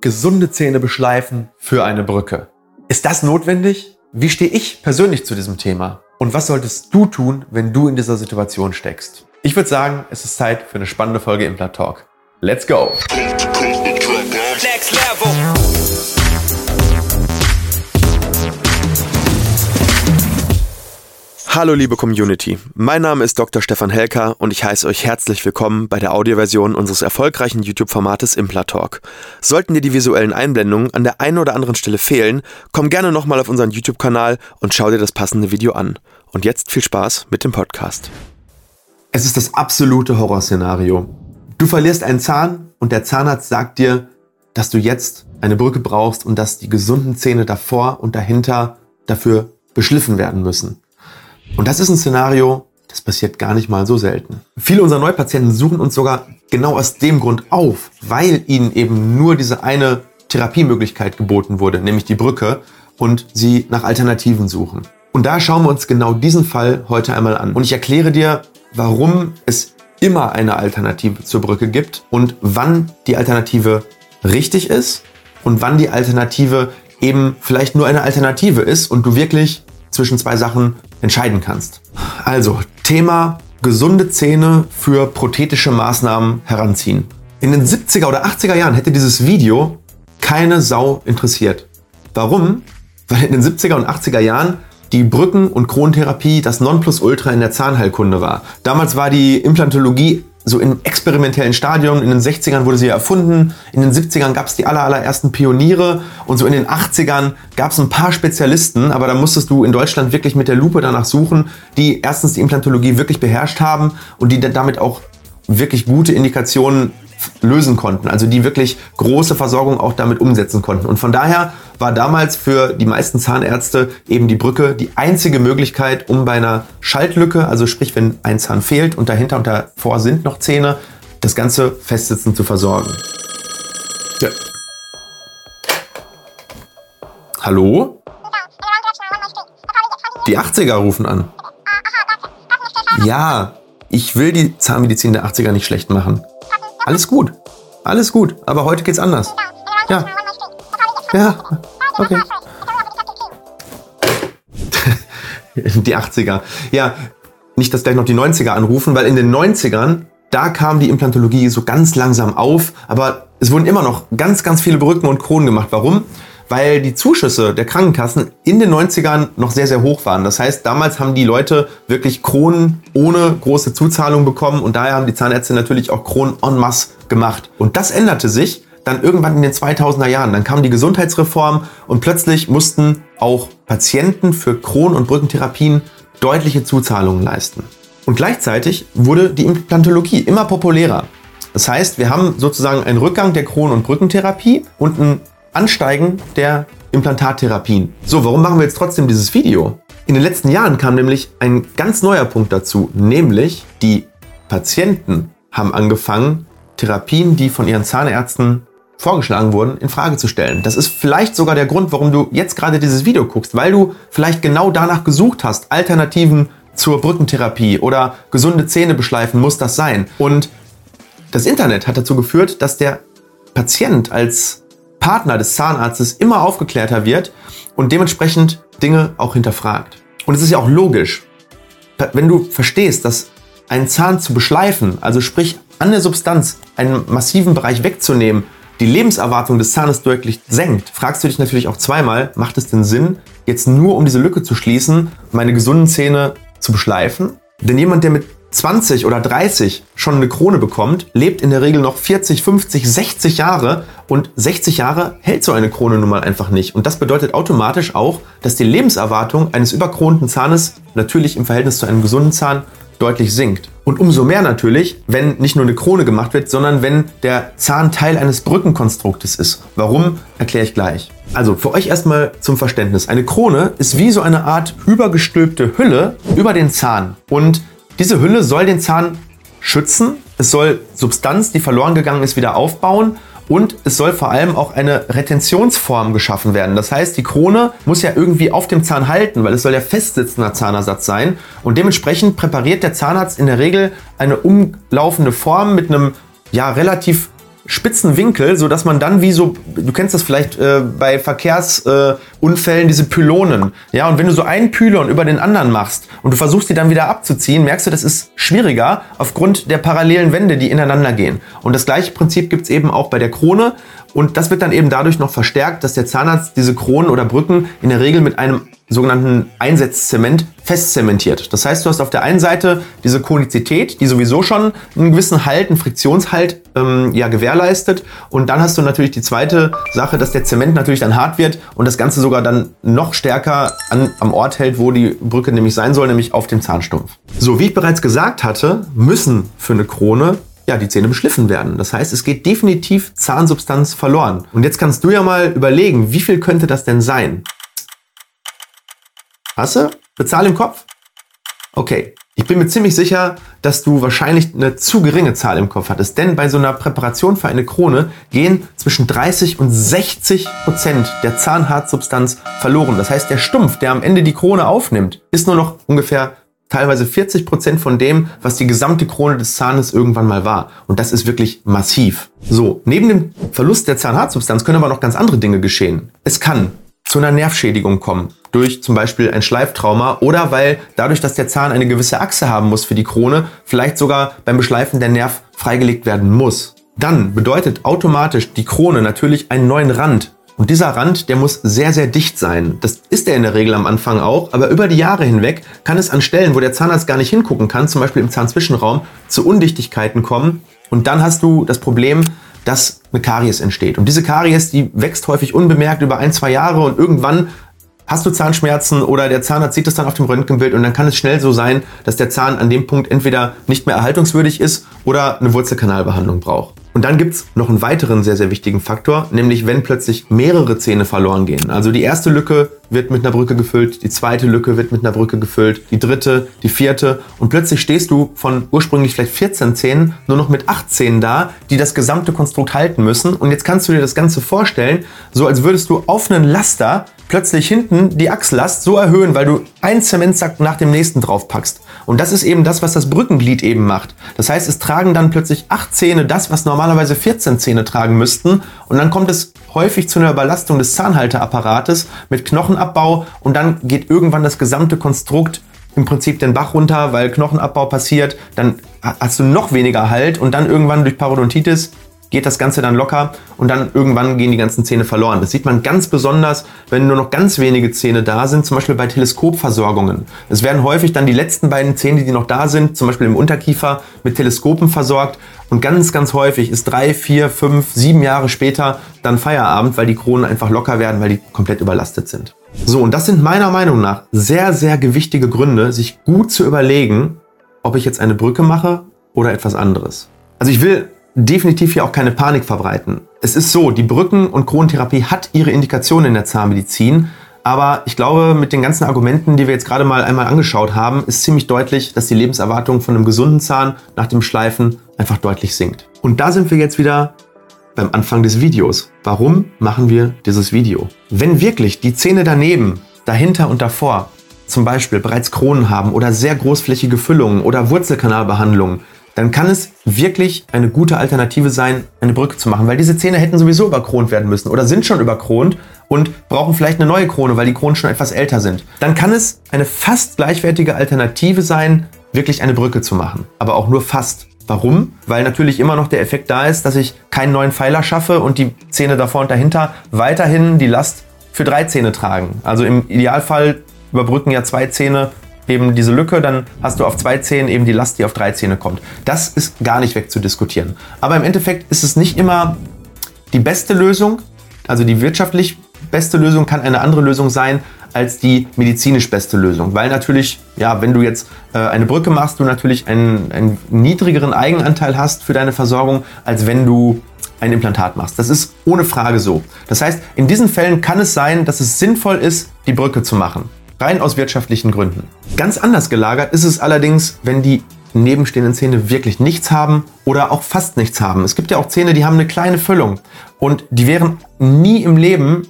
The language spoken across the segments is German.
gesunde Zähne beschleifen für eine Brücke. Ist das notwendig? Wie stehe ich persönlich zu diesem Thema? Und was solltest du tun, wenn du in dieser Situation steckst? Ich würde sagen, es ist Zeit für eine spannende Folge Implant Talk. Let's go! Next level. Hallo liebe Community, mein Name ist Dr. Stefan Helker und ich heiße euch herzlich willkommen bei der Audioversion unseres erfolgreichen YouTube-Formates Implatalk. Sollten dir die visuellen Einblendungen an der einen oder anderen Stelle fehlen, komm gerne nochmal auf unseren YouTube-Kanal und schau dir das passende Video an. Und jetzt viel Spaß mit dem Podcast. Es ist das absolute Horrorszenario. Du verlierst einen Zahn und der Zahnarzt sagt dir, dass du jetzt eine Brücke brauchst und dass die gesunden Zähne davor und dahinter dafür beschliffen werden müssen. Und das ist ein Szenario, das passiert gar nicht mal so selten. Viele unserer Neupatienten suchen uns sogar genau aus dem Grund auf, weil ihnen eben nur diese eine Therapiemöglichkeit geboten wurde, nämlich die Brücke, und sie nach Alternativen suchen. Und da schauen wir uns genau diesen Fall heute einmal an. Und ich erkläre dir, warum es immer eine Alternative zur Brücke gibt und wann die Alternative richtig ist und wann die Alternative eben vielleicht nur eine Alternative ist und du wirklich zwischen zwei Sachen entscheiden kannst. Also, Thema gesunde Zähne für prothetische Maßnahmen heranziehen. In den 70er oder 80er Jahren hätte dieses Video keine Sau interessiert. Warum? Weil in den 70er und 80er Jahren die Brücken- und Krontherapie das Nonplusultra in der Zahnheilkunde war. Damals war die Implantologie so im experimentellen Stadium. In den 60ern wurde sie erfunden, in den 70ern gab es die aller, allerersten Pioniere und so in den 80ern gab es ein paar Spezialisten, aber da musstest du in Deutschland wirklich mit der Lupe danach suchen, die erstens die Implantologie wirklich beherrscht haben und die damit auch wirklich gute Indikationen lösen konnten, also die wirklich große Versorgung auch damit umsetzen konnten. Und von daher war damals für die meisten Zahnärzte eben die Brücke die einzige Möglichkeit, um bei einer Schaltlücke, also sprich, wenn ein Zahn fehlt und dahinter und davor sind noch Zähne, das Ganze festsitzen zu versorgen. Ja. Hallo? Die 80er rufen an. Ja, ich will die Zahnmedizin der 80er nicht schlecht machen. Alles gut. Alles gut. Aber heute geht's anders. Ja. Ja. Okay. die 80er. Ja, nicht, dass gleich noch die 90er anrufen, weil in den 90ern, da kam die Implantologie so ganz langsam auf, aber es wurden immer noch ganz, ganz viele Brücken und Kronen gemacht. Warum? weil die Zuschüsse der Krankenkassen in den 90ern noch sehr, sehr hoch waren. Das heißt, damals haben die Leute wirklich Kronen ohne große Zuzahlung bekommen und daher haben die Zahnärzte natürlich auch Kronen en masse gemacht. Und das änderte sich dann irgendwann in den 2000er Jahren. Dann kam die Gesundheitsreform und plötzlich mussten auch Patienten für Kronen- und Brückentherapien deutliche Zuzahlungen leisten. Und gleichzeitig wurde die Implantologie immer populärer. Das heißt, wir haben sozusagen einen Rückgang der Kronen- und Brückentherapie und einen Ansteigen der Implantattherapien. So, warum machen wir jetzt trotzdem dieses Video? In den letzten Jahren kam nämlich ein ganz neuer Punkt dazu, nämlich die Patienten haben angefangen, Therapien, die von ihren Zahnärzten vorgeschlagen wurden, in Frage zu stellen. Das ist vielleicht sogar der Grund, warum du jetzt gerade dieses Video guckst, weil du vielleicht genau danach gesucht hast, Alternativen zur Brückentherapie oder gesunde Zähne beschleifen muss das sein. Und das Internet hat dazu geführt, dass der Patient als Partner des Zahnarztes immer aufgeklärter wird und dementsprechend Dinge auch hinterfragt. Und es ist ja auch logisch, wenn du verstehst, dass einen Zahn zu beschleifen, also sprich an der Substanz einen massiven Bereich wegzunehmen, die Lebenserwartung des Zahnes deutlich senkt, fragst du dich natürlich auch zweimal, macht es denn Sinn, jetzt nur um diese Lücke zu schließen, meine gesunden Zähne zu beschleifen? Denn jemand, der mit 20 oder 30 schon eine Krone bekommt, lebt in der Regel noch 40, 50, 60 Jahre und 60 Jahre hält so eine Krone nun mal einfach nicht. Und das bedeutet automatisch auch, dass die Lebenserwartung eines überkronten Zahnes natürlich im Verhältnis zu einem gesunden Zahn deutlich sinkt. Und umso mehr natürlich, wenn nicht nur eine Krone gemacht wird, sondern wenn der Zahn Teil eines Brückenkonstruktes ist. Warum, erkläre ich gleich. Also für euch erstmal zum Verständnis. Eine Krone ist wie so eine Art übergestülpte Hülle über den Zahn. Und diese Hülle soll den Zahn schützen, es soll Substanz, die verloren gegangen ist, wieder aufbauen und es soll vor allem auch eine Retentionsform geschaffen werden. Das heißt, die Krone muss ja irgendwie auf dem Zahn halten, weil es soll ja festsitzender Zahnersatz sein. Und dementsprechend präpariert der Zahnarzt in der Regel eine umlaufende Form mit einem ja relativ spitzen Winkel, so dass man dann wie so, du kennst das vielleicht äh, bei Verkehrsunfällen, äh, diese Pylonen. Ja, und wenn du so einen Pylon über den anderen machst und du versuchst die dann wieder abzuziehen, merkst du, das ist schwieriger aufgrund der parallelen Wände, die ineinander gehen. Und das gleiche Prinzip gibt's eben auch bei der Krone. Und das wird dann eben dadurch noch verstärkt, dass der Zahnarzt diese Kronen oder Brücken in der Regel mit einem sogenannten Einsatzzement festzementiert. Das heißt, du hast auf der einen Seite diese Konizität, die sowieso schon einen gewissen Halt, einen Friktionshalt ähm, ja, gewährleistet. Und dann hast du natürlich die zweite Sache, dass der Zement natürlich dann hart wird und das Ganze sogar dann noch stärker an, am Ort hält, wo die Brücke nämlich sein soll, nämlich auf dem Zahnstumpf. So, wie ich bereits gesagt hatte, müssen für eine Krone ja, die Zähne beschliffen werden. Das heißt, es geht definitiv Zahnsubstanz verloren. Und jetzt kannst du ja mal überlegen, wie viel könnte das denn sein? Hast du? Bezahl im Kopf? Okay. Ich bin mir ziemlich sicher, dass du wahrscheinlich eine zu geringe Zahl im Kopf hattest. Denn bei so einer Präparation für eine Krone gehen zwischen 30 und 60 Prozent der Zahnhartsubstanz verloren. Das heißt, der Stumpf, der am Ende die Krone aufnimmt, ist nur noch ungefähr teilweise 40 Prozent von dem, was die gesamte Krone des Zahnes irgendwann mal war. Und das ist wirklich massiv. So, neben dem Verlust der Zahnhartsubstanz können aber noch ganz andere Dinge geschehen. Es kann zu einer Nervschädigung kommen, durch zum Beispiel ein Schleiftrauma oder weil dadurch, dass der Zahn eine gewisse Achse haben muss für die Krone, vielleicht sogar beim Beschleifen der Nerv freigelegt werden muss. Dann bedeutet automatisch die Krone natürlich einen neuen Rand und dieser Rand, der muss sehr, sehr dicht sein. Das ist er in der Regel am Anfang auch, aber über die Jahre hinweg kann es an Stellen, wo der Zahnarzt gar nicht hingucken kann, zum Beispiel im Zahnzwischenraum, zu Undichtigkeiten kommen. Und dann hast du das Problem, dass eine Karies entsteht. Und diese Karies, die wächst häufig unbemerkt über ein, zwei Jahre und irgendwann hast du Zahnschmerzen oder der Zahnarzt sieht es dann auf dem Röntgenbild und dann kann es schnell so sein, dass der Zahn an dem Punkt entweder nicht mehr erhaltungswürdig ist oder eine Wurzelkanalbehandlung braucht. Und dann gibt's noch einen weiteren sehr, sehr wichtigen Faktor, nämlich wenn plötzlich mehrere Zähne verloren gehen. Also die erste Lücke wird mit einer Brücke gefüllt, die zweite Lücke wird mit einer Brücke gefüllt, die dritte, die vierte und plötzlich stehst du von ursprünglich vielleicht 14 Zähnen nur noch mit 8 Zähnen da, die das gesamte Konstrukt halten müssen. Und jetzt kannst du dir das Ganze vorstellen, so als würdest du auf einen Laster plötzlich hinten die Achslast so erhöhen, weil du einen Zementsack nach dem nächsten draufpackst. Und das ist eben das, was das Brückenglied eben macht. Das heißt, es tragen dann plötzlich acht Zähne das, was normalerweise 14 Zähne tragen müssten. Und dann kommt es häufig zu einer Überlastung des Zahnhalteapparates mit Knochenabbau und dann geht irgendwann das gesamte Konstrukt im Prinzip den Bach runter, weil Knochenabbau passiert, dann hast du noch weniger Halt und dann irgendwann durch Parodontitis geht das Ganze dann locker und dann irgendwann gehen die ganzen Zähne verloren. Das sieht man ganz besonders, wenn nur noch ganz wenige Zähne da sind, zum Beispiel bei Teleskopversorgungen. Es werden häufig dann die letzten beiden Zähne, die noch da sind, zum Beispiel im Unterkiefer, mit Teleskopen versorgt und ganz, ganz häufig ist drei, vier, fünf, sieben Jahre später dann Feierabend, weil die Kronen einfach locker werden, weil die komplett überlastet sind. So, und das sind meiner Meinung nach sehr, sehr gewichtige Gründe, sich gut zu überlegen, ob ich jetzt eine Brücke mache oder etwas anderes. Also ich will definitiv hier auch keine Panik verbreiten. Es ist so, die Brücken- und Kronentherapie hat ihre Indikationen in der Zahnmedizin, aber ich glaube, mit den ganzen Argumenten, die wir jetzt gerade mal einmal angeschaut haben, ist ziemlich deutlich, dass die Lebenserwartung von einem gesunden Zahn nach dem Schleifen einfach deutlich sinkt. Und da sind wir jetzt wieder beim Anfang des Videos. Warum machen wir dieses Video? Wenn wirklich die Zähne daneben, dahinter und davor zum Beispiel bereits Kronen haben oder sehr großflächige Füllungen oder Wurzelkanalbehandlungen, dann kann es wirklich eine gute Alternative sein, eine Brücke zu machen, weil diese Zähne hätten sowieso überkront werden müssen oder sind schon überkront und brauchen vielleicht eine neue Krone, weil die Kronen schon etwas älter sind. Dann kann es eine fast gleichwertige Alternative sein, wirklich eine Brücke zu machen, aber auch nur fast. Warum? Weil natürlich immer noch der Effekt da ist, dass ich keinen neuen Pfeiler schaffe und die Zähne davor und dahinter weiterhin die Last für drei Zähne tragen. Also im Idealfall überbrücken ja zwei Zähne eben diese Lücke, dann hast du auf zwei Zähnen eben die Last, die auf drei Zähne kommt. Das ist gar nicht wegzudiskutieren. Aber im Endeffekt ist es nicht immer die beste Lösung. Also die wirtschaftlich beste Lösung kann eine andere Lösung sein als die medizinisch beste Lösung. Weil natürlich, ja, wenn du jetzt äh, eine Brücke machst, du natürlich einen, einen niedrigeren Eigenanteil hast für deine Versorgung, als wenn du ein Implantat machst. Das ist ohne Frage so. Das heißt, in diesen Fällen kann es sein, dass es sinnvoll ist, die Brücke zu machen. Rein aus wirtschaftlichen Gründen. Ganz anders gelagert ist es allerdings, wenn die nebenstehenden Zähne wirklich nichts haben oder auch fast nichts haben. Es gibt ja auch Zähne, die haben eine kleine Füllung und die wären nie im Leben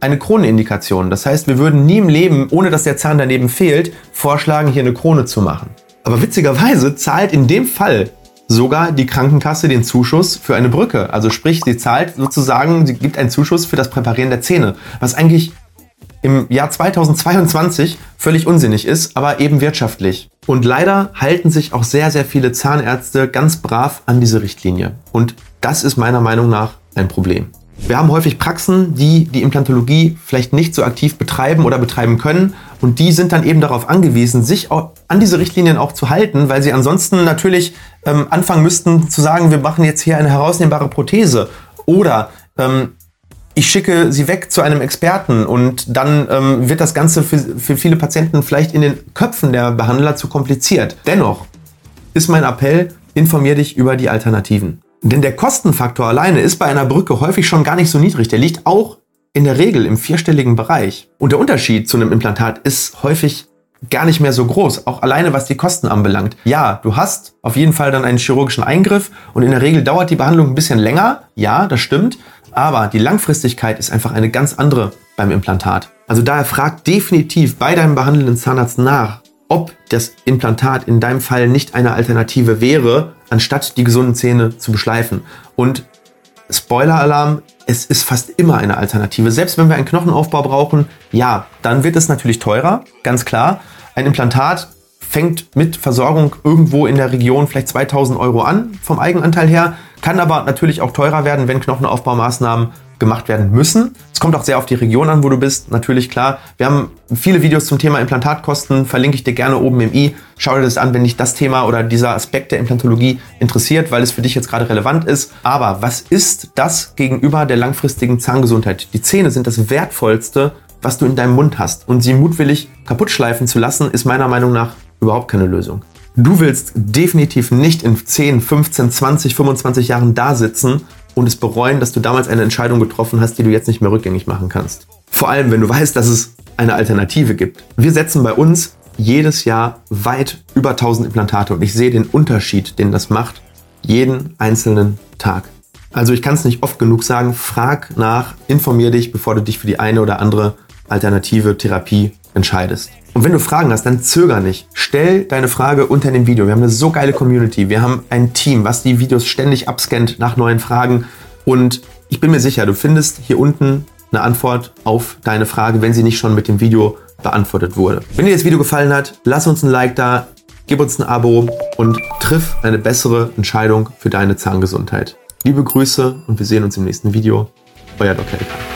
eine Kronenindikation. Das heißt, wir würden nie im Leben, ohne dass der Zahn daneben fehlt, vorschlagen, hier eine Krone zu machen. Aber witzigerweise zahlt in dem Fall sogar die Krankenkasse den Zuschuss für eine Brücke. Also sprich, sie zahlt sozusagen, sie gibt einen Zuschuss für das Präparieren der Zähne, was eigentlich im Jahr 2022 völlig unsinnig ist, aber eben wirtschaftlich. Und leider halten sich auch sehr, sehr viele Zahnärzte ganz brav an diese Richtlinie. Und das ist meiner Meinung nach ein Problem. Wir haben häufig Praxen, die die Implantologie vielleicht nicht so aktiv betreiben oder betreiben können. Und die sind dann eben darauf angewiesen, sich an diese Richtlinien auch zu halten, weil sie ansonsten natürlich ähm, anfangen müssten zu sagen, wir machen jetzt hier eine herausnehmbare Prothese. Oder ähm, ich schicke sie weg zu einem Experten und dann ähm, wird das Ganze für, für viele Patienten vielleicht in den Köpfen der Behandler zu kompliziert. Dennoch ist mein Appell, informier dich über die Alternativen. Denn der Kostenfaktor alleine ist bei einer Brücke häufig schon gar nicht so niedrig. Der liegt auch in der Regel im vierstelligen Bereich. Und der Unterschied zu einem Implantat ist häufig gar nicht mehr so groß, auch alleine was die Kosten anbelangt. Ja, du hast auf jeden Fall dann einen chirurgischen Eingriff und in der Regel dauert die Behandlung ein bisschen länger. Ja, das stimmt. Aber die Langfristigkeit ist einfach eine ganz andere beim Implantat. Also daher frag definitiv bei deinem behandelnden Zahnarzt nach, ob das Implantat in deinem Fall nicht eine Alternative wäre, anstatt die gesunden Zähne zu beschleifen. Und Spoiler-Alarm, es ist fast immer eine Alternative. Selbst wenn wir einen Knochenaufbau brauchen, ja, dann wird es natürlich teurer, ganz klar. Ein Implantat fängt mit Versorgung irgendwo in der Region vielleicht 2000 Euro an vom Eigenanteil her, kann aber natürlich auch teurer werden, wenn Knochenaufbaumaßnahmen gemacht werden müssen. Es kommt auch sehr auf die Region an, wo du bist. Natürlich klar. Wir haben viele Videos zum Thema Implantatkosten, verlinke ich dir gerne oben im i. Schau dir das an, wenn dich das Thema oder dieser Aspekt der Implantologie interessiert, weil es für dich jetzt gerade relevant ist. Aber was ist das gegenüber der langfristigen Zahngesundheit? Die Zähne sind das wertvollste, was du in deinem Mund hast. Und sie mutwillig kaputt schleifen zu lassen, ist meiner Meinung nach überhaupt keine Lösung. Du willst definitiv nicht in 10, 15, 20, 25 Jahren da sitzen und es bereuen, dass du damals eine Entscheidung getroffen hast, die du jetzt nicht mehr rückgängig machen kannst. Vor allem, wenn du weißt, dass es eine Alternative gibt. Wir setzen bei uns jedes Jahr weit über 1000 Implantate und ich sehe den Unterschied, den das macht, jeden einzelnen Tag. Also ich kann es nicht oft genug sagen, frag nach, informier dich, bevor du dich für die eine oder andere alternative Therapie entscheidest. Und wenn du Fragen hast, dann zöger nicht. Stell deine Frage unter dem Video. Wir haben eine so geile Community. Wir haben ein Team, was die Videos ständig abscannt nach neuen Fragen. Und ich bin mir sicher, du findest hier unten eine Antwort auf deine Frage, wenn sie nicht schon mit dem Video beantwortet wurde. Wenn dir das Video gefallen hat, lass uns ein Like da, gib uns ein Abo und triff eine bessere Entscheidung für deine Zahngesundheit. Liebe Grüße und wir sehen uns im nächsten Video. Euer Dr. Eckhardt.